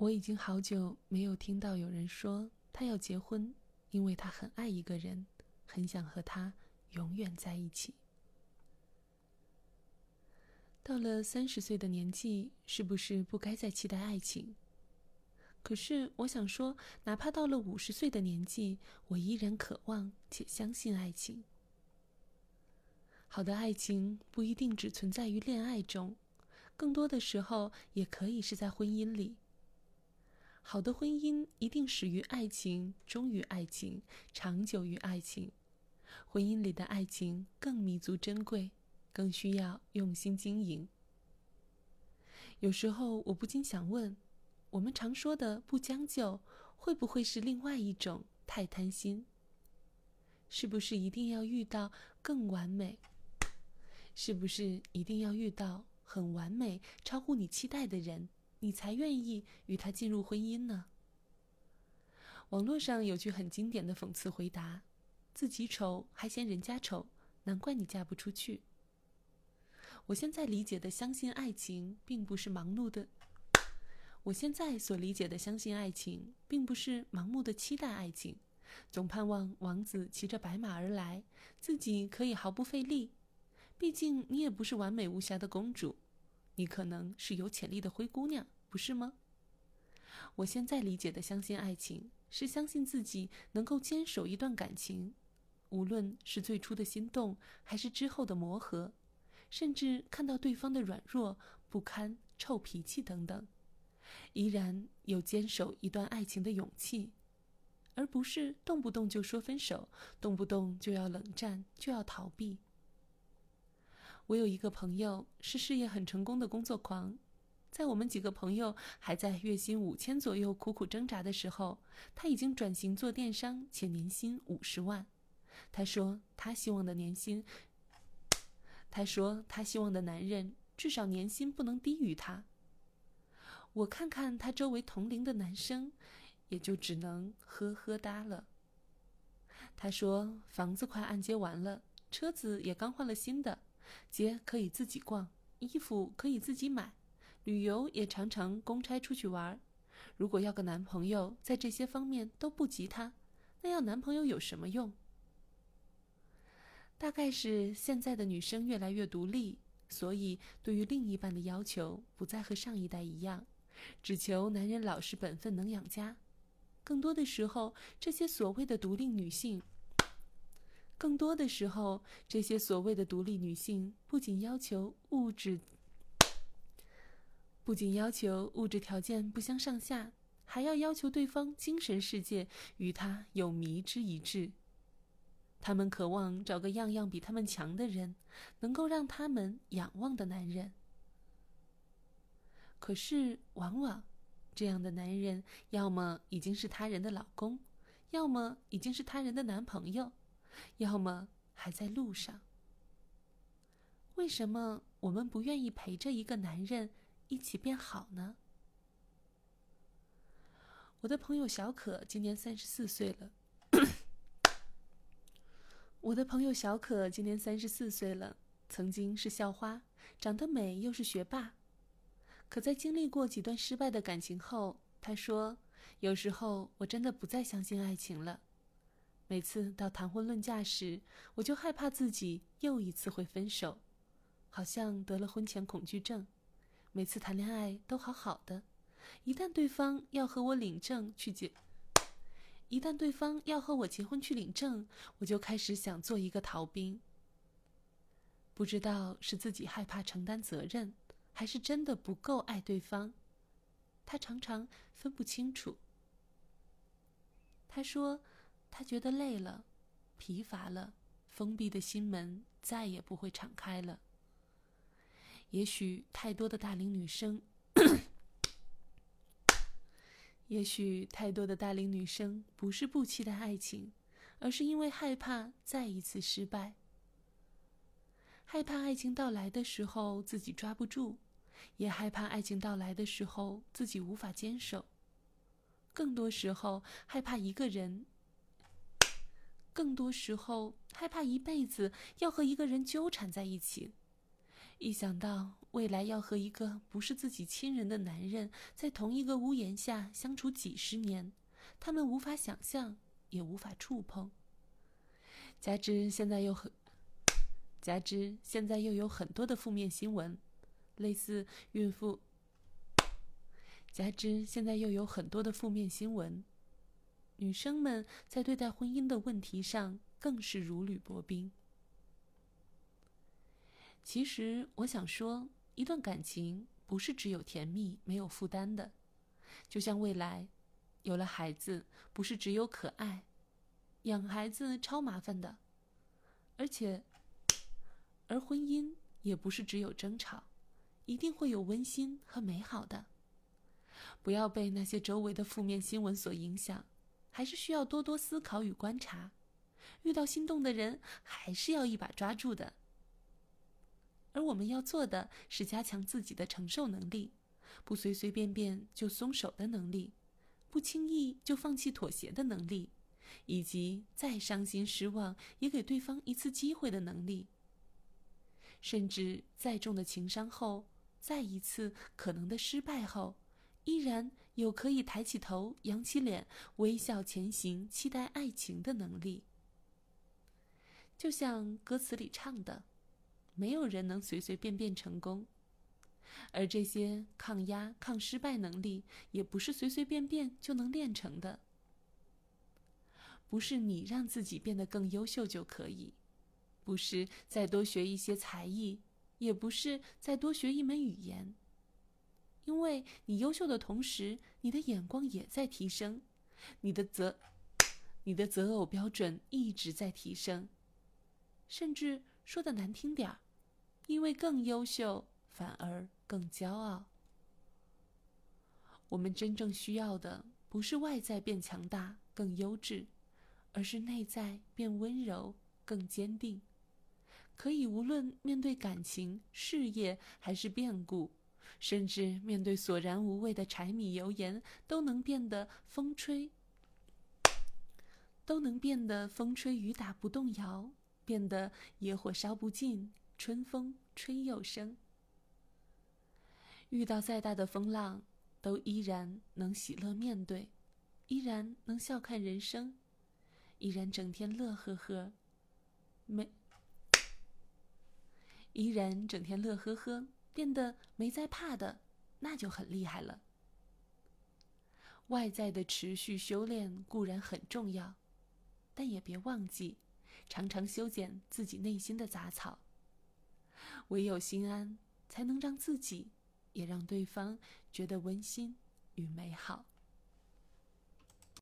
我已经好久没有听到有人说他要结婚，因为他很爱一个人，很想和他永远在一起。到了三十岁的年纪，是不是不该再期待爱情？可是我想说，哪怕到了五十岁的年纪，我依然渴望且相信爱情。好的爱情不一定只存在于恋爱中，更多的时候也可以是在婚姻里。好的婚姻一定始于爱情，忠于爱情，长久于爱情。婚姻里的爱情更弥足珍贵，更需要用心经营。有时候我不禁想问。我们常说的不将就，会不会是另外一种太贪心？是不是一定要遇到更完美？是不是一定要遇到很完美、超乎你期待的人，你才愿意与他进入婚姻呢？网络上有句很经典的讽刺回答：“自己丑还嫌人家丑，难怪你嫁不出去。”我现在理解的相信爱情，并不是盲目的。我现在所理解的相信爱情，并不是盲目的期待爱情，总盼望王子骑着白马而来，自己可以毫不费力。毕竟你也不是完美无瑕的公主，你可能是有潜力的灰姑娘，不是吗？我现在理解的相信爱情，是相信自己能够坚守一段感情，无论是最初的心动，还是之后的磨合，甚至看到对方的软弱、不堪、臭脾气等等。依然有坚守一段爱情的勇气，而不是动不动就说分手，动不动就要冷战，就要逃避。我有一个朋友是事业很成功的工作狂，在我们几个朋友还在月薪五千左右苦苦挣扎的时候，他已经转型做电商，且年薪五十万。他说他希望的年薪，他说他希望的男人至少年薪不能低于他。我看看他周围同龄的男生，也就只能呵呵哒了。他说：“房子快按揭完了，车子也刚换了新的，街可以自己逛，衣服可以自己买，旅游也常常公差出去玩儿。如果要个男朋友，在这些方面都不及他，那要男朋友有什么用？大概是现在的女生越来越独立，所以对于另一半的要求不再和上一代一样。”只求男人老实本分能养家，更多的时候，这些所谓的独立女性，更多的时候，这些所谓的独立女性不仅要求物质，不仅要求物质条件不相上下，还要要求对方精神世界与他有迷之一致。她们渴望找个样样比他们强的人，能够让他们仰望的男人。可是，往往这样的男人，要么已经是他人的老公，要么已经是他人的男朋友，要么还在路上。为什么我们不愿意陪着一个男人一起变好呢？我的朋友小可今年三十四岁了。我的朋友小可今年三十四岁了，曾经是校花，长得美，又是学霸。可在经历过几段失败的感情后，他说：“有时候我真的不再相信爱情了。每次到谈婚论嫁时，我就害怕自己又一次会分手，好像得了婚前恐惧症。每次谈恋爱都好好的，一旦对方要和我领证去结，一旦对方要和我结婚去领证，我就开始想做一个逃兵。不知道是自己害怕承担责任。”还是真的不够爱对方，他常常分不清楚。他说，他觉得累了，疲乏了，封闭的心门再也不会敞开了。也许太多的大龄女生，也许太多的大龄女生不是不期待爱情，而是因为害怕再一次失败。害怕爱情到来的时候自己抓不住，也害怕爱情到来的时候自己无法坚守。更多时候害怕一个人，更多时候害怕一辈子要和一个人纠缠在一起。一想到未来要和一个不是自己亲人的男人在同一个屋檐下相处几十年，他们无法想象，也无法触碰。加之现在又很，加之现在又有很多的负面新闻，类似孕妇。加之现在又有很多的负面新闻，女生们在对待婚姻的问题上更是如履薄冰。其实我想说，一段感情不是只有甜蜜没有负担的，就像未来有了孩子，不是只有可爱，养孩子超麻烦的，而且，而婚姻也不是只有争吵，一定会有温馨和美好的。不要被那些周围的负面新闻所影响，还是需要多多思考与观察。遇到心动的人，还是要一把抓住的。而我们要做的是加强自己的承受能力，不随随便便就松手的能力，不轻易就放弃妥协的能力，以及再伤心失望也给对方一次机会的能力。甚至再重的情伤后，再一次可能的失败后。依然有可以抬起头、扬起脸、微笑前行、期待爱情的能力。就像歌词里唱的：“没有人能随随便便成功，而这些抗压、抗失败能力，也不是随随便便就能练成的。不是你让自己变得更优秀就可以，不是再多学一些才艺，也不是再多学一门语言。”因为你优秀的同时，你的眼光也在提升，你的择，你的择偶标准一直在提升，甚至说的难听点儿，因为更优秀反而更骄傲。我们真正需要的不是外在变强大、更优质，而是内在变温柔、更坚定，可以无论面对感情、事业还是变故。甚至面对索然无味的柴米油盐，都能变得风吹，都能变得风吹雨打不动摇，变得野火烧不尽，春风吹又生。遇到再大的风浪，都依然能喜乐面对，依然能笑看人生，依然整天乐呵呵，没，依然整天乐呵呵。变得没在怕的，那就很厉害了。外在的持续修炼固然很重要，但也别忘记，常常修剪自己内心的杂草。唯有心安，才能让自己，也让对方觉得温馨与美好。